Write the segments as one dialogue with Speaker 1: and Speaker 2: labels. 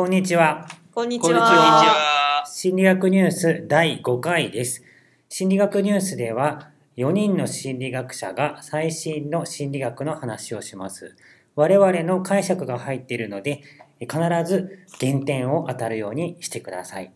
Speaker 1: こんにちは。
Speaker 2: こんにち
Speaker 3: こんにち
Speaker 2: は。
Speaker 3: は。
Speaker 1: 心理学ニュース第5回です。心理学ニュースでは4人の心理学者が最新の心理学の話をします。我々の解釈が入っているので必ず減点を当たるようにしてください。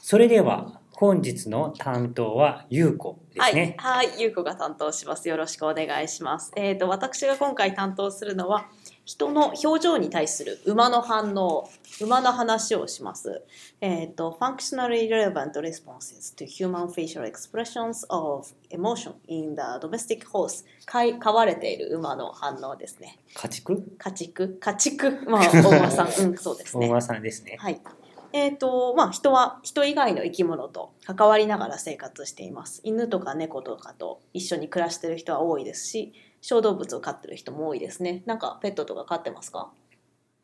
Speaker 1: それでは本日の担当はゆうこで
Speaker 2: はい、
Speaker 1: すね。
Speaker 2: はい、ゆうこが担当します。よろしくお願いします。えっ、と、私が今回担当するのは。人の表情に対する馬の反応、馬の話をします。えっ、と、functionally relevant responses to human facial expressions of emotion in the domestic horse。飼い飼われている馬の反応ですね。
Speaker 1: 家畜？
Speaker 2: 家畜、家畜、まあ、大間さん、うん、そうですね。
Speaker 1: 大間さんですね。
Speaker 2: はい。えーとまあ、人は人以外の生き物と関わりながら生活しています犬とか猫とかと一緒に暮らしてる人は多いですし小動物を飼ってる人も多いですね。なんかペットとか飼ってますか？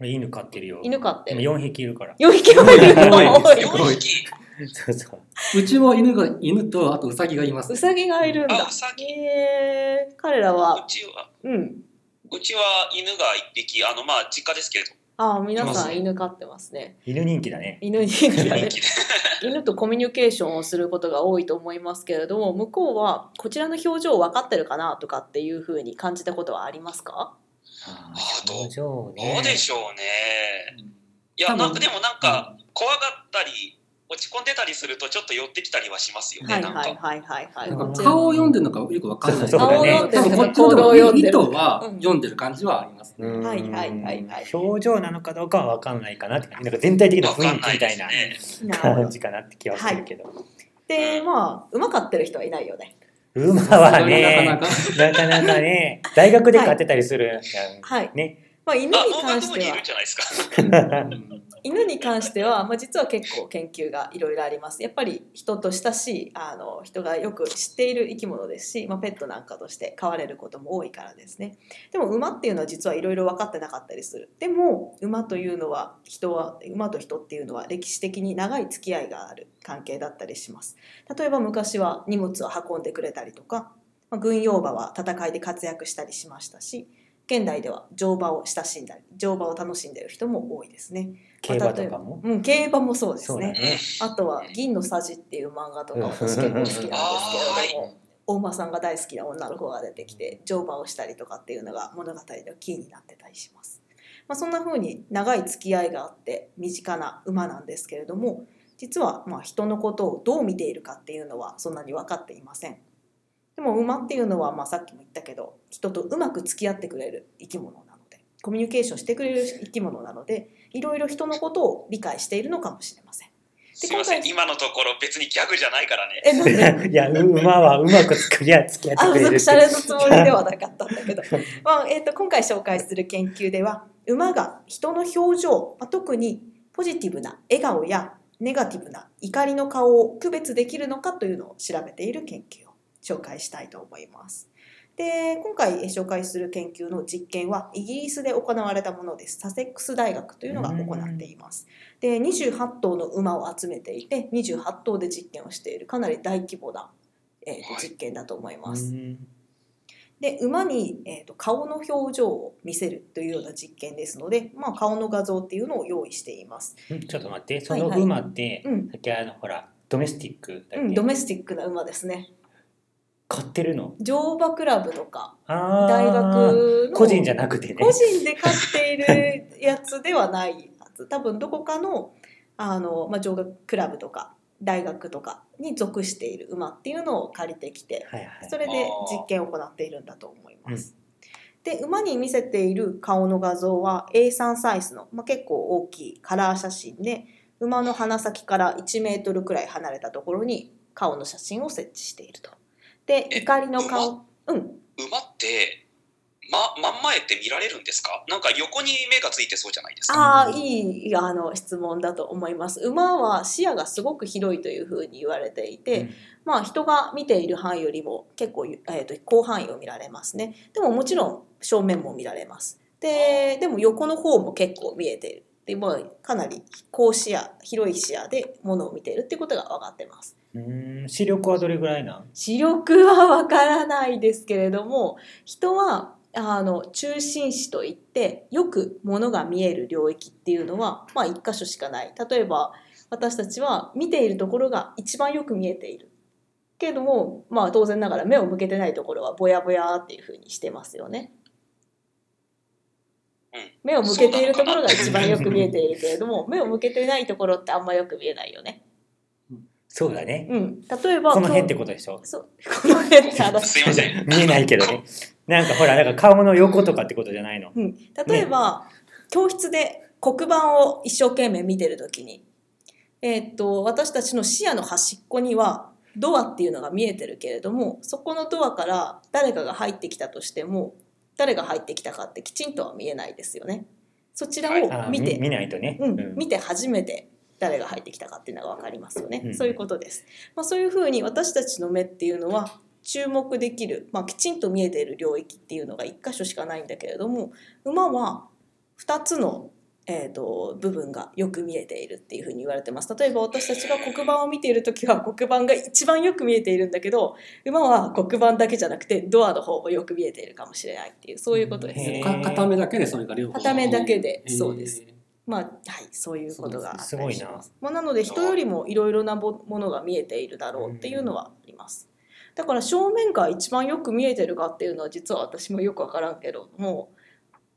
Speaker 1: 犬飼ってるよ。
Speaker 2: 犬飼ってる。
Speaker 1: 4匹いるから。
Speaker 2: 4匹もいるの？
Speaker 3: 多い。
Speaker 2: 多い。
Speaker 3: です
Speaker 1: 多い。
Speaker 3: 4匹。
Speaker 1: そうそう。
Speaker 3: うちも犬が犬とあとウサギがいます。
Speaker 2: う。さぎがいるんだ。
Speaker 3: あうさぎ
Speaker 2: えー、彼ら
Speaker 4: う
Speaker 2: は
Speaker 4: ちは、
Speaker 2: うん。
Speaker 4: うちは犬が一匹、あの、まあ、実家ですけれど、
Speaker 2: ああ皆さん犬飼ってますね
Speaker 1: 犬人気だね。
Speaker 2: 犬にだね
Speaker 4: 人気で。
Speaker 2: 犬とコミュニケーションをすることが多いと思いますけれども向こうはこちらの表情分かってるかなとかっていうふうに感じたことはありますか？
Speaker 1: あ
Speaker 4: あどう
Speaker 1: 表情ね。
Speaker 4: どうでしょうね。いや、なんかでもなんか、怖がったり、落ち込んでたりすると、ちょっと寄ってきたりはしますよね、
Speaker 2: はい
Speaker 4: なんか。
Speaker 2: はいはいはいはい。
Speaker 3: なん
Speaker 2: こちら
Speaker 3: か顔を読んでるのかよくわかんない。
Speaker 1: そうだね
Speaker 3: でもこっちの
Speaker 2: 行動を読んでる
Speaker 3: 意図は
Speaker 2: うん
Speaker 3: 読んでる感じはありますね。
Speaker 2: いはいはいはい。
Speaker 1: 表情なのかどうかは分かんないかなってなんか全体的な
Speaker 4: わか
Speaker 1: 雰囲気みたいな感じかなって気はするけど、
Speaker 2: でまあ馬飼ってる人はいないよね。
Speaker 1: 馬はね
Speaker 3: なかなか。
Speaker 1: なかなかね大学で飼ってたりするやん、
Speaker 2: はい。
Speaker 1: ね
Speaker 2: まあ犬に関しては。犬に関しては、まあ、実は結構研究がいろいろあります。やっぱり人と親しいあの人がよく知っている生き物ですし、まあ、ペットなんかとして飼われることも多いからですね。でも馬っていうのは実はいろいろ分かってなかったりする。でも馬というのは人は馬と人っていうのは歴史的に長い付き合いがある関係だったりします。例えば昔は荷物を運んでくれたりとか、まあ、軍用馬は戦いで活躍したりしましたし現代では乗馬を親しんだり乗馬を楽しんでいる人も多いですね
Speaker 1: 競馬とかも？
Speaker 2: うん、競馬もそうですね。
Speaker 1: ね
Speaker 2: あとは銀のさじっていう漫画とか私結構好きなんですけれども、大馬さんが大好きな女の子が出てきて乗馬をしたりとかっていうのが物語のキーになってたりします。まあ、そんな風に長い付き合いがあって身近な馬なんですけれども、実はまあ人のことをどう見ているかっていうのはそんなに分かっていません。でも馬っていうのはまあさっきも言ったけど人とうまく付き合ってくれる生き物なのでコミュニケーションしてくれる生き物なのでいろいろ人のことを理解しているのかもしれません。
Speaker 4: すいません、今のところ別にギャグじゃないからね。
Speaker 2: え、なんで？
Speaker 1: いや馬はうまく付き合付き合
Speaker 2: あ、
Speaker 1: ってくれるって
Speaker 2: シャレのつもりではなかったんだけど、まあえー、と今回紹介する研究では馬が人の表情、まあ、特にポジティブな笑顔やネガティブな怒りの顔を区別できるのかというのを調べている研究。を紹介したいと思います。で今回えー紹介する研究の実験はイギリスで行われたものです。サセックス大学というのが行っています。で28頭の馬を集めていて28頭で実験をしているかなり大規模な、えーと
Speaker 4: はい
Speaker 2: 実験だと思いま
Speaker 1: う
Speaker 2: す。
Speaker 1: ん
Speaker 2: で馬に、えー、と顔の表情を見せるというような実験ですので、まあ、顔の画像っていうのを用意しています。
Speaker 1: んちょっと待ってその
Speaker 2: はいはい
Speaker 1: 馬って、
Speaker 2: うん
Speaker 1: さっきあのほらドメスティックだっけ、
Speaker 2: うん、ドメスティックな馬ですね。
Speaker 1: 飼ってるの？
Speaker 2: 乗馬クラブとか大学の。
Speaker 1: 個人じゃなくてね。
Speaker 2: 個人で飼っているやつではないはず。多分どこかのあの、まあ、乗馬クラブとか大学とかに属している馬っていうのを借りてきて
Speaker 1: はいはい。
Speaker 2: それで実験を行っているんだと思います。で馬に見せている顔の画像は A3 サイズの、まあ、結構大きいカラー写真で馬の鼻先から1メートルくらい離れたところに顔の写真を設置していると。で
Speaker 4: え
Speaker 2: 怒りの顔。うん。
Speaker 4: 馬って、ま、真ん前って見られるんですか？なんか横に目がついてそうじゃないですか。
Speaker 2: ああいいあの質問だと思います。馬は視野がすごく広いというふうに言われていて、
Speaker 1: うん。
Speaker 2: まあ人が見ている範囲よりも結構、えー、と広範囲を見られますね。でももちろん正面も見られます。ででも横の方も結構見えている。で、まあ、かなり高視野広い視野でものを見ているっていうことが分かってます
Speaker 1: うーん視力はどれぐらいなん？
Speaker 2: 視力はわからないですけれども人はあの中心視といってよくものが見える領域っていうのは、まあ、一箇所しかない例えば私たちは見ているところが一番よく見えているけれども、まあ、当然ながら目を向けてないところはぼやぼやっていうふうにしてますよね。
Speaker 4: うん
Speaker 2: 目を向けているところが一番よく見えているけれども目を向けてないところってあんまよく見えないよね。
Speaker 1: そうだね。
Speaker 2: うん、例えば
Speaker 1: この辺ってことでしょ？
Speaker 2: そうこの辺って話
Speaker 4: すいません。
Speaker 1: 見えないけどね。なんかほら、なんか顔の横とかってことじゃないの？
Speaker 2: うん、例えば、教室で黒板を一生懸命見てる時に、えーっと私たちの視野の端っこにはドアっていうのが見えてるけれどもそこのドアから誰かが入ってきたとしても誰が入ってきたかってきちんとは見えないですよね。そちらを見て、
Speaker 1: 見見ないとね。
Speaker 2: うん、見て初めて誰が入ってきたかっていうのが分かりますよね、
Speaker 1: うん。
Speaker 2: そういうことです、まあ、そういうふうに私たちの目っていうのは注目できる、まあ、きちんと見えている領域っていうのが1箇所しかないんだけれども馬は2つの、えー、と部分がよく見えているっていうふうに言われてます。例えば私たちが黒板を見ている時は黒板が一番よく見えているんだけど馬は黒板だけじゃなくてドアの方もよく見えているかもしれないっていうそういうことです。
Speaker 3: 片目だけでそれが両方。
Speaker 2: 片目だけでそうです。まあはい、そういうことがあったりし
Speaker 1: すごいな
Speaker 2: ます。まあ、なので人よりもいろいろなもものが見えているだろうっていうのはあります。だから正面が一番よく見えてるかっていうのは実は私もよくわからんけども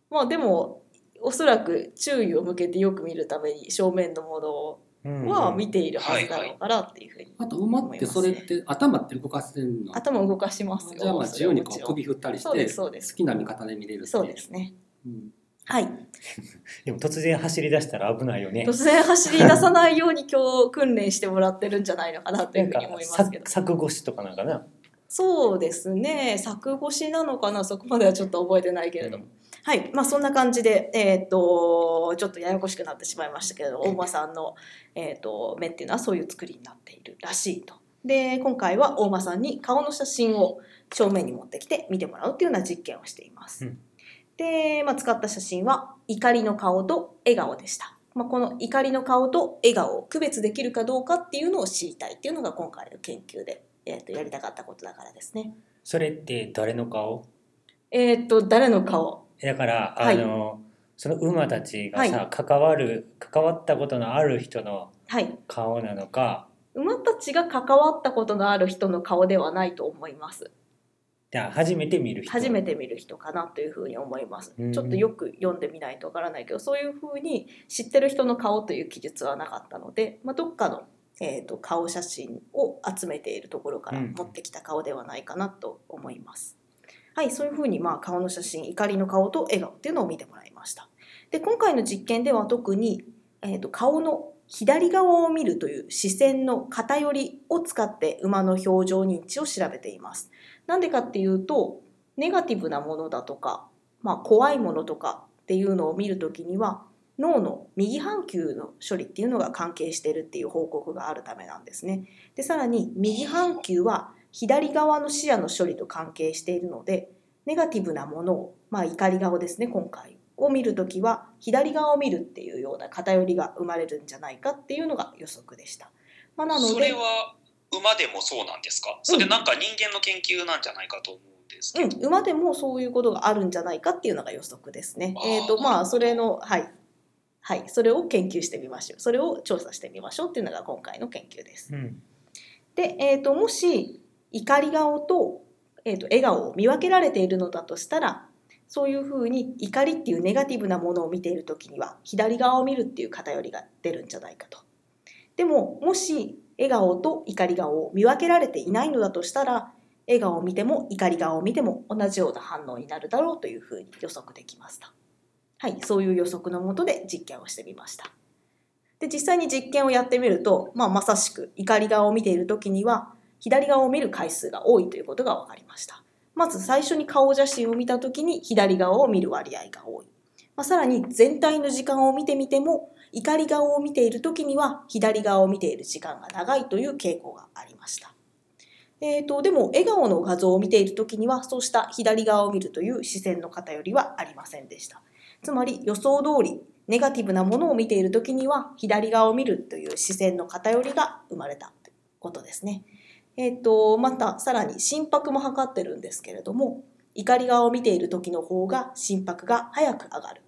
Speaker 2: まあでもおそらく注意を向けてよく見るために正面のも
Speaker 1: うん
Speaker 2: のは見ているはずだろうからっていうふうに
Speaker 3: あと馬ってそれって頭って動かせるの？
Speaker 2: 頭を動かしますよ。
Speaker 3: じゃあまあ自由にこう首振ったりして
Speaker 2: すそうです
Speaker 3: 好きな見方で見れる
Speaker 2: そうですね。
Speaker 3: うん
Speaker 2: はい。
Speaker 1: でも突然走り出したら危ないよね
Speaker 2: 突。然走り出さないように今日訓練してもらってるんじゃないのかなというふうに思いますけど
Speaker 1: さ柵越しとかなんかな。
Speaker 2: そうですね柵越しなのかな？そこまではちょっと覚えてないけれども、はいまあそんな感じでえーっとちょっとややこしくなってしまいましたけれど大間さんの、えーっと目っていうのはそういう作りになっているらしいと。で今回は大間さんに顔の写真を正面に持ってきて見てもらうっていうような実験をしています。
Speaker 1: うん
Speaker 2: で、まあ、使った写真は怒りの顔と笑顔でした。まあ、この怒りの顔と笑顔を区別できるかどうかっていうのを知りたいっていうのが今回の研究で、えー、とやりたかったことだからですね。
Speaker 1: それって誰の顔？
Speaker 2: えーっと誰の顔？
Speaker 1: だから、
Speaker 2: はい。
Speaker 1: あの、その馬たちがさ、
Speaker 2: は
Speaker 1: 関わる、関わったことのある人の
Speaker 2: はい。
Speaker 1: 顔なのか、
Speaker 2: 馬たちが関わったことのある人の顔ではないと思います
Speaker 1: じゃあ初めて見る人。
Speaker 2: 初めて見る人かなというふうに思います
Speaker 1: うん
Speaker 2: ちょっとよく読んでみないとわからないけどそういうふうに知ってる人の顔という記述はなかったので、まあ、どっかの、えー、と顔写真を集めているところから
Speaker 1: うん
Speaker 2: 持ってきた顔ではないかなと思います。はい、そういうふうにまあ顔の写真怒りの顔と笑顔っていうのを見てもらいました。で今回の実験では特に、えー、と顔の左側を見るという視線の偏りを使って馬の表情認知を調べています。なんでかっていうとネガティブなものだとか、まあ、怖いものとかっていうのを見るときには脳の右半球の処理っていうのが関係してるっていう報告があるためなんですね。でさらに右半球は左側の視野の処理と関係しているのでネガティブなものを、まあ、怒り顔ですね今回を見るときは左側を見るっていうような偏りが生まれるんじゃないかっていうのが予測でした。まあ、なの
Speaker 4: そ
Speaker 2: で
Speaker 4: れは馬でもそうなんですか？それなんか人間の研究なんじゃないかと思うんですけど。
Speaker 2: うん、馬でもそういうことがあるんじゃないかっていうのが予測ですね。えっ、とまあそれのはいはいそれを研究してみましょう。それを調査してみましょうっていうのが今回の研究です。
Speaker 1: うん。
Speaker 2: で、えー、ともし怒り顔と,、えー、と笑顔を見分けられているのだとしたらそういうふうに怒りっていうネガティブなものを見ている時には左側を見るっていう偏りが出るんじゃないかと。でももし笑顔と怒り顔を見分けられていないのだとしたら笑顔を見ても怒り顔を見ても同じような反応になるだろうというふうに予測できました。はい、そういう予測のもとで実験をしてみました。で実際に実験をやってみると、まあ、まさしく怒り顔を見ている時には左側を見る回数が多いということが分かりました。まず最初に顔写真を見た時に左側を見る割合が多い。まあ、さらに全体の時間を見てみても怒り顔を見ている時には左側を見ている時間が長いという傾向がありました。えー、とでも笑顔の画像を見ている時にはそうした左側を見るという視線の偏りはありませんでした。つまり予想通りネガティブなものを見ている時には左側を見るという視線の偏りが生まれたということですね。えー、とまたさらに心拍も測ってるんですけれども怒り側を見ている時の方が心拍が早く上がる。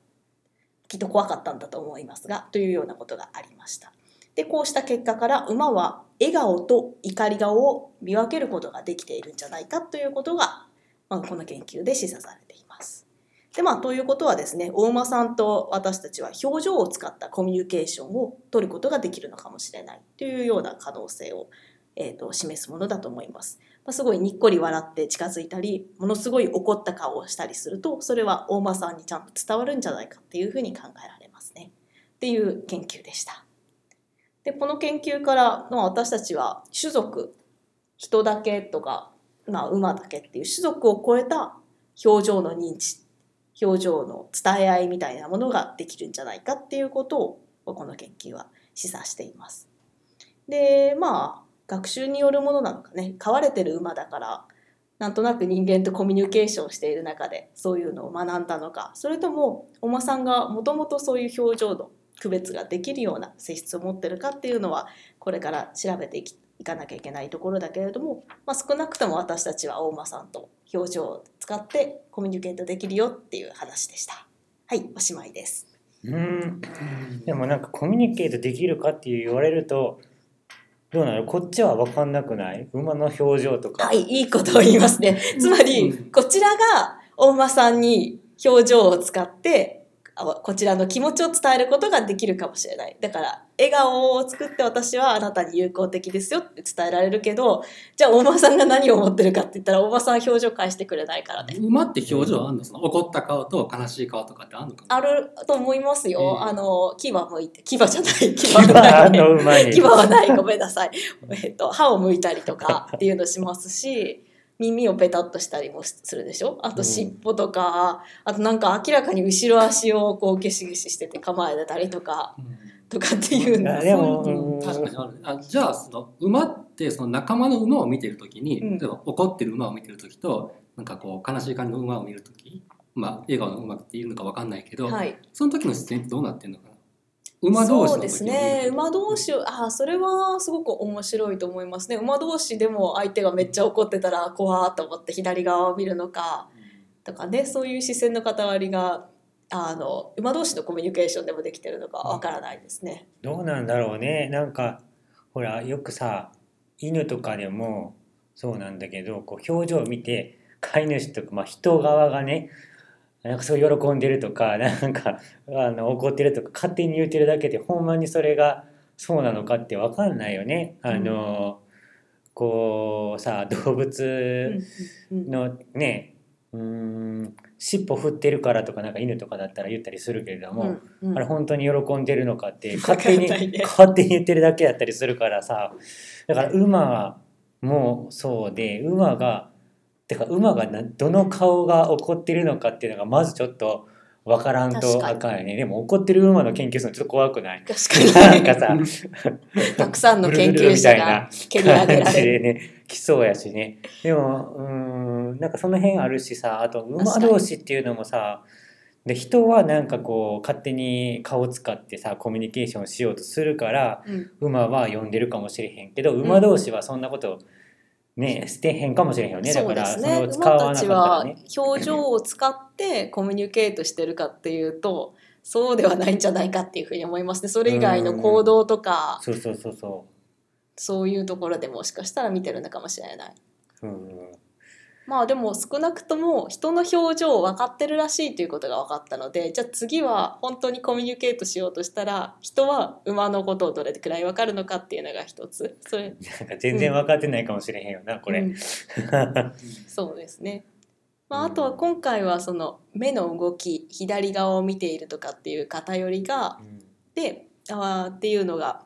Speaker 2: きっと怖かったんだと思いますがというようなことがありました。でこうした結果から馬は笑顔と怒り顔を見分けることができているんじゃないかということが、まあ、この研究で示唆されています。でまあということはですね大馬さんと私たちは表情を使ったコミュニケーションを取ることができるのかもしれないというような可能性を、えーと示すものだと思いますまあ、すごいにっこり笑って近づいたりものすごい怒った顔をしたりするとそれは大間さんにちゃんと伝わるんじゃないかっていうふうに考えられますねっていう研究でした。でこの研究からの私たちは種族人だけとか、まあ、馬だけっていう種族を超えた表情の認知表情の伝え合いみたいなものができるんじゃないかっていうことをこの研究は示唆しています。でまあ学習によるものなのかね飼われてる馬だからなんとなく人間とコミュニケーションしている中でそういうのを学んだのかそれともお馬さんがもともとそういう表情の区別ができるような性質を持ってるかっていうのはこれから調べていきいかなきゃいけないところだけれども、まあ、少なくとも私たちは大馬さんと表情を使ってコミュニケートできるよっていう話でした。はいおしまいです。
Speaker 1: うんでもなんかコミュニケートできるかって言われるとどうなの？こっちは分かんなくない？馬の表情とか。
Speaker 2: はい、いいことを言いますね。つまり、こちらが大馬さんに表情を使ってこちらの気持ちを伝えることができるかもしれない。だから、笑顔を作って私はあなたに友好的ですよって伝えられるけど、じゃあ大間さんが何を思ってるかって言ったら、大間さん表情返してくれないからね。
Speaker 3: 馬って表情あんの？その怒った顔と悲しい顔とかってあんのか
Speaker 2: あると思いますよ。えー、あの、牙向いて、牙じゃない、牙
Speaker 1: はない。
Speaker 2: 牙はない、ごめんなさい。えっと、歯を向いたりとかっていうのしますし、耳をペタッとしたりもするでしょ？あと尻尾とか、うん、あとなんか明らかに後ろ足をこうゲシゲシしてて構えてたりとか、うん、とかっていうの。
Speaker 1: でも
Speaker 3: 確かにあるあじゃあその馬ってその仲間の馬を見てる時に、うん、例えば怒ってる馬を見てる時となんかこう悲しい感じの馬を見る時まあ笑顔の馬っていうのか分かんないけど、はい、その時の視点ってどうなってるのかな？
Speaker 2: 馬同士そうですね。馬同士あそれはすごく面白いと思いますね。馬同士でも相手がめっちゃ怒ってたら怖と思って左側を見るのか。とかねそういう視線の関わりがあの馬同士のコミュニケーションでもできてるのかわからないですね。
Speaker 1: どうなんだろうね。なんかほらよくさ犬とかでもそうなんだけどこう表情を見て飼い主とか、まあ、人側がねなんかすごい喜んでるとか なんかあの怒ってるとか勝手に言うてるだけでほんまにそれがそうなのかって分かんないよね。あの、うん、こうさ動物のね、うん、尻尾振ってるからとかなんか犬とかだったら言ったりするけれども、うんうん、あれ本当に喜んでるのかって勝手に、ね、勝手に言ってるだけやったりするからさだから馬もそうで馬がてか馬がどの顔が怒ってるのかっていうのがまずちょっと分からんとあかんよね。でも怒ってる馬の研究するのちょっと怖くない。
Speaker 2: 確
Speaker 1: かに。なんかさ
Speaker 2: たくさんの研究者が蹴り上げられ
Speaker 1: る。ね来そうやしね。でもうんなんかその辺あるしさあと馬同士っていうのもさで人はなんかこう勝手に顔使ってさコミュニケーションしようとするから、うん、馬は呼んでるかもしれへんけど馬同士はそんなことね、捨てへんかもしれへんよね。だからそ
Speaker 2: れを使わなかったらね。表情を使ってコミュニケートしてるかっていうと、そうではないんじゃないかっていうふうに思いますね。それ以外の行動とか、
Speaker 1: そうそうそうそう。
Speaker 2: そういうところでもしかしたら見てるのかもしれない。うん、まあでも少なくとも人の表情を分かってるらしいということが分かったのでじゃあ次は本当にコミュニケートしようとしたら人は馬のことをどれくらい分かるのかっていうのが一つ。それ
Speaker 1: なんか全然分かってないかもしれへんよな、うん、これ、うん、
Speaker 2: そうですね、まあ、あとは今回はその目の動き左側を見ているとかっていう偏りが、うん、であっていうのが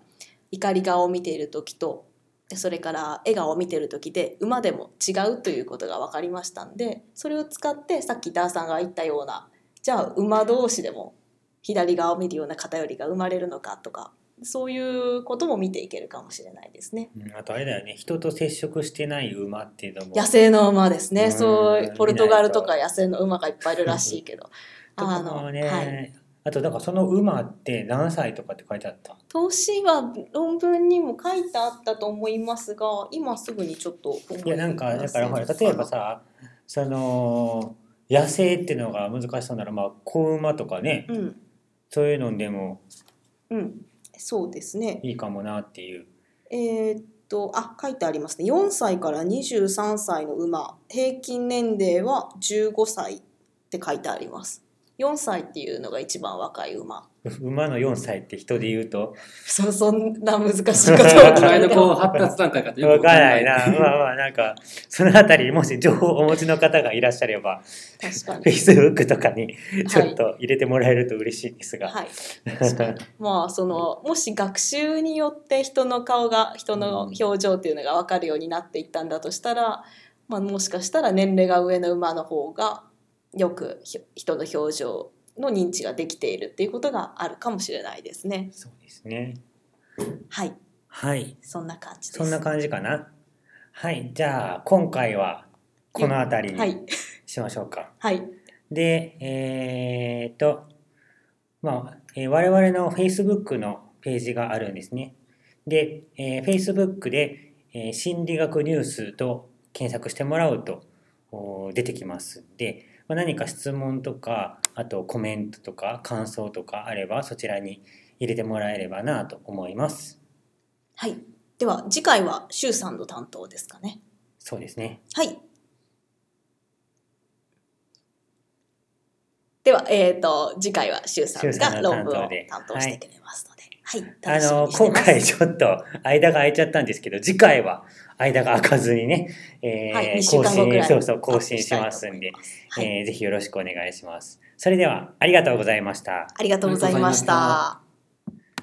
Speaker 2: 怒り側を見ている時とそれから笑顔を見てる時で馬でも違うということが分かりましたんでそれを使ってさっきダーさんが言ったようなじゃあ馬同士でも左側を見るような偏りが生まれるのかとかそういうことも見ていけるかもしれないですね。
Speaker 1: あとあれだよね。人と接触してない馬っていうのも。
Speaker 2: 野生の馬ですね、そうポルトガルとか野生の馬がいっぱいいるらしいけど。
Speaker 1: あのね、はい、あとだからその馬って何歳とかって書いてあった？
Speaker 2: 年は論文にも書いてあったと思いますが今すぐにちょっと
Speaker 1: いやなんかだからほら例えばさその野生っていうのが難しそうならまあ子馬とかね、
Speaker 2: うん、
Speaker 1: そういうのでも
Speaker 2: うん。そうですね。
Speaker 1: いいかもなっていう。
Speaker 2: えー、っとあ書いてありますね。4歳から23歳の馬。平均年齢は15歳って書いてあります。4歳っていうのが一番若い馬。
Speaker 1: 馬の4歳って人で言うと？
Speaker 2: そそんな難しいことは
Speaker 3: こう 発達段階かって
Speaker 1: よくわからないな。まあまあなんかそのあたりもし情報をお持ちの方がいらっしゃれば
Speaker 2: 確かに。
Speaker 1: Facebook とかにちょっと入れてもらえると嬉しいですが、
Speaker 2: はい、確かに。まあそのもし学習によって人の顔が人の表情っていうのが分かるようになっていったんだとしたら、まあ、もしかしたら年齢が上の馬の方がよく人の表情の認知ができているっていうことがあるかもしれないですね。
Speaker 1: そうですね。
Speaker 2: はい。
Speaker 1: はい。
Speaker 2: そんな感じ
Speaker 1: そんな感じかな。はい。じゃあ今回はこの辺りにしましょうか。
Speaker 2: はい。
Speaker 1: で、えー、っと、まあ、えー、我々の Facebook のページがあるんですね。で、えー、Facebook で、えー、心理学ニュースと検索してもらうと出てきますで、まあ、何か質問とかあとコメントとか感想とかあればそちらに入れてもらえればなと思います。
Speaker 2: はい。では次回は周さんの担当ですかね。
Speaker 1: そうですね。
Speaker 2: はい。では、えっ、ー、と次回は周さんが論文を担当してくれますので、はい。はい、あの
Speaker 1: 今回ちょっと間が空いちゃったんですけど、次回は間が空かずにね、えー、はい、更新そうそう更新しますんで、はい、えー、ぜひよろしくお願いします。それではありがとうございました。
Speaker 2: ありがとうございました。